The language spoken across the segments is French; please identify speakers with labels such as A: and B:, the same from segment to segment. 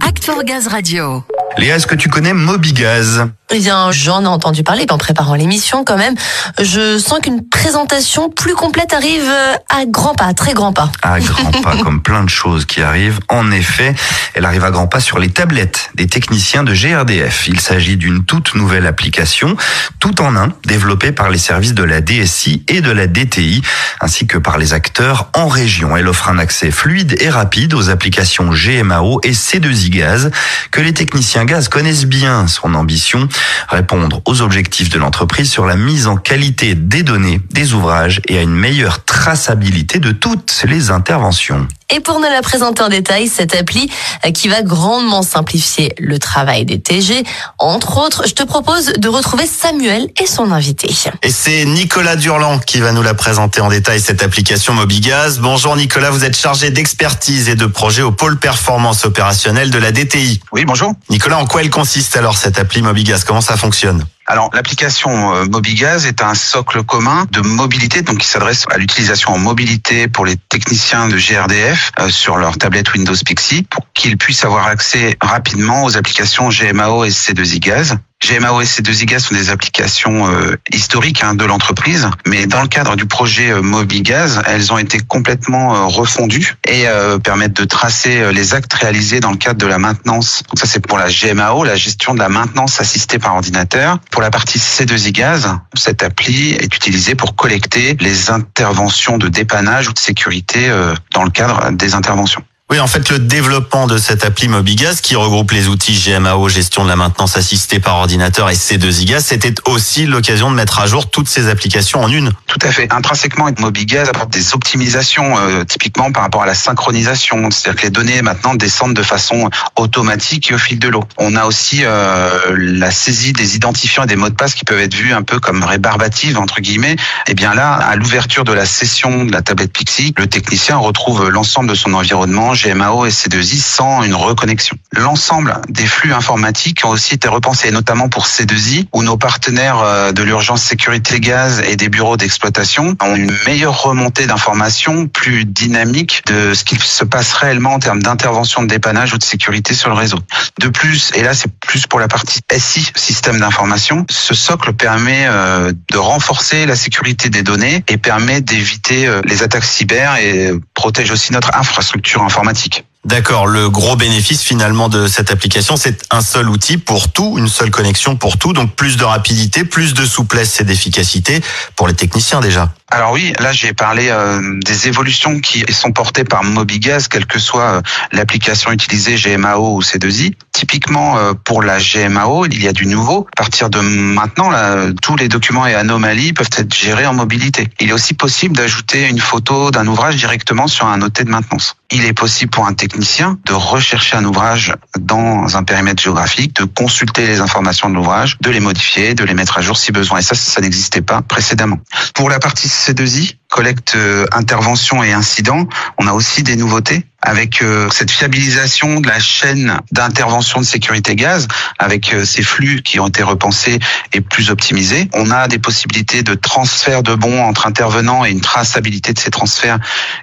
A: Act for Gaz Radio.
B: Léa, est-ce que tu connais Mobigaz
C: Eh bien, j'en ai entendu parler en préparant l'émission quand même. Je sens qu'une présentation plus complète arrive euh, à grands pas, très grands pas.
B: À grands pas, comme plein de choses qui arrivent. En effet, elle arrive à grands pas sur les tablettes des techniciens de GRDF. Il s'agit d'une toute nouvelle application, tout en un, développée par les services de la DSI et de la DTI, ainsi que par les acteurs en région. Elle offre un accès fluide et rapide aux applications GMAO et C2I Gaz que les techniciens gaz connaissent bien son ambition, répondre aux objectifs de l'entreprise sur la mise en qualité des données, des ouvrages et à une meilleure traçabilité de toutes les interventions.
C: Et pour nous la présenter en détail, cette appli euh, qui va grandement simplifier le travail des TG, entre autres, je te propose de retrouver Samuel et son invité.
D: Et c'est Nicolas Durland qui va nous la présenter en détail, cette application Mobigaz. Bonjour Nicolas, vous êtes chargé d'expertise et de projet au pôle performance opérationnelle de la DTI.
E: Oui, bonjour.
D: Nicolas, en quoi elle consiste alors cette appli Mobigaz? Comment ça fonctionne?
E: Alors, l'application euh, Mobigaz est un socle commun de mobilité, donc qui s'adresse à l'utilisation en mobilité pour les techniciens de GRDF euh, sur leur tablette Windows Pixie, pour qu'ils puissent avoir accès rapidement aux applications GMAO et C2I Gaz. GMAO et C2IGAS sont des applications euh, historiques hein, de l'entreprise, mais dans le cadre du projet euh, Mobigaz, elles ont été complètement euh, refondues et permettent de tracer les actes réalisés dans le cadre de la maintenance. Donc ça c'est pour la GMAO, la gestion de la maintenance assistée par ordinateur. Pour la partie C2IGAS, cette appli est utilisée pour collecter les interventions de dépannage ou de sécurité dans le cadre des interventions.
D: Oui, en fait, le développement de cette appli Mobigaz qui regroupe les outils GMAO, gestion de la maintenance assistée par ordinateur et C2IGAS, c'était aussi l'occasion de mettre à jour toutes ces applications en une.
E: Tout à fait. Intrinsèquement, Mobigaz apporte des optimisations, euh, typiquement par rapport à la synchronisation. C'est-à-dire que les données maintenant descendent de façon automatique et au fil de l'eau. On a aussi euh, la saisie des identifiants et des mots de passe qui peuvent être vus un peu comme rébarbatives, entre guillemets. Et bien là, à l'ouverture de la session de la tablette Pixie, le technicien retrouve l'ensemble de son environnement GMAO et C2I sans une reconnexion. L'ensemble des flux informatiques ont aussi été repensés, notamment pour C2I, où nos partenaires euh, de l'urgence sécurité gaz et des bureaux d'exploitation ont une meilleure remontée d'informations, plus dynamique de ce qu'il se passe réellement en termes d'intervention de dépannage ou de sécurité sur le réseau. De plus, et là c'est plus pour la partie SI, système d'information, ce socle permet euh, de renforcer la sécurité des données et permet d'éviter euh, les attaques cyber et protège aussi notre infrastructure informatique
D: D'accord, le gros bénéfice finalement de cette application, c'est un seul outil pour tout, une seule connexion pour tout, donc plus de rapidité, plus de souplesse et d'efficacité pour les techniciens déjà.
E: Alors oui, là j'ai parlé euh, des évolutions qui sont portées par Mobigaz, quelle que soit euh, l'application utilisée GMAO ou C2I. Typiquement euh, pour la GMAO, il y a du nouveau. À partir de maintenant, là, tous les documents et anomalies peuvent être gérés en mobilité. Il est aussi possible d'ajouter une photo d'un ouvrage directement sur un noté de maintenance. Il est possible pour un technicien de rechercher un ouvrage dans un périmètre géographique, de consulter les informations de l'ouvrage, de les modifier, de les mettre à jour si besoin. Et ça, ça n'existait pas précédemment. Pour la partie C2I, collecte, euh, intervention et incident, on a aussi des nouveautés avec euh, cette fiabilisation de la chaîne d'intervention de sécurité gaz, avec euh, ces flux qui ont été repensés et plus optimisés. On a des possibilités de transfert de bons entre intervenants et une traçabilité de ces transferts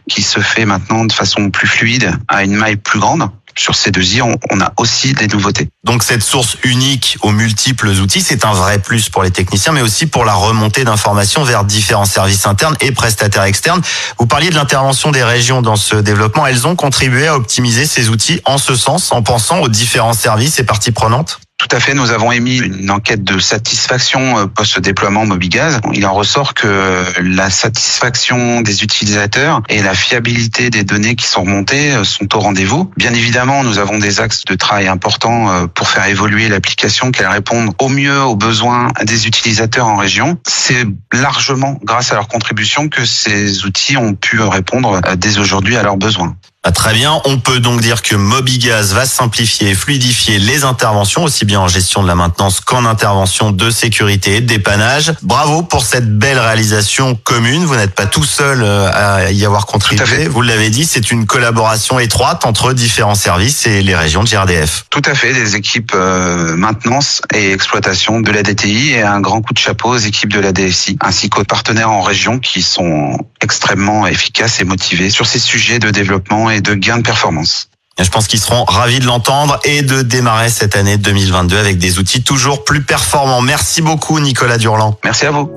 E: qui se fait maintenant de façon plus fluide à une maille plus grande sur ces deux i on, a aussi des nouveautés.
D: Donc cette source unique aux multiples outils, c'est un vrai plus pour les techniciens, mais aussi pour la remontée d'informations vers différents services internes et prestataires externes. Vous parliez de l'intervention des régions dans ce développement. Elles ont contribué à optimiser ces outils en ce sens, en pensant aux différents services et parties prenantes?
E: Tout à fait. Nous avons émis une enquête de satisfaction euh, post-déploiement Mobigaz. Il en ressort que la satisfaction des utilisateurs et la fiabilité des données qui sont remontées euh, sont au rendez-vous. Bien évidemment, nous avons des axes de travail importants euh, pour faire évoluer l'application, qu'elle réponde au mieux aux besoins des utilisateurs en région. C'est largement grâce à leur contribution que ces outils ont pu répondre dès aujourd'hui à leurs besoins.
D: Ah, très bien, on peut donc dire que Mobigaz va simplifier et fluidifier les interventions, aussi bien en gestion de la maintenance qu'en intervention de sécurité et de dépannage. Bravo pour cette belle réalisation commune. Vous n'êtes pas tout seul euh, à y avoir contribué. Vous l'avez dit, c'est une collaboration étroite entre différents services et les régions de GRDF.
E: Tout à fait, des équipes euh, maintenance et exploitation de la DTI et un grand coup de chapeau aux équipes de la DSI, ainsi qu'aux partenaires en région qui sont extrêmement efficaces et motivés sur ces sujets de développement et de gains de performance.
D: Je pense qu'ils seront ravis de l'entendre et de démarrer cette année 2022 avec des outils toujours plus performants. Merci beaucoup Nicolas Durland.
E: Merci à vous.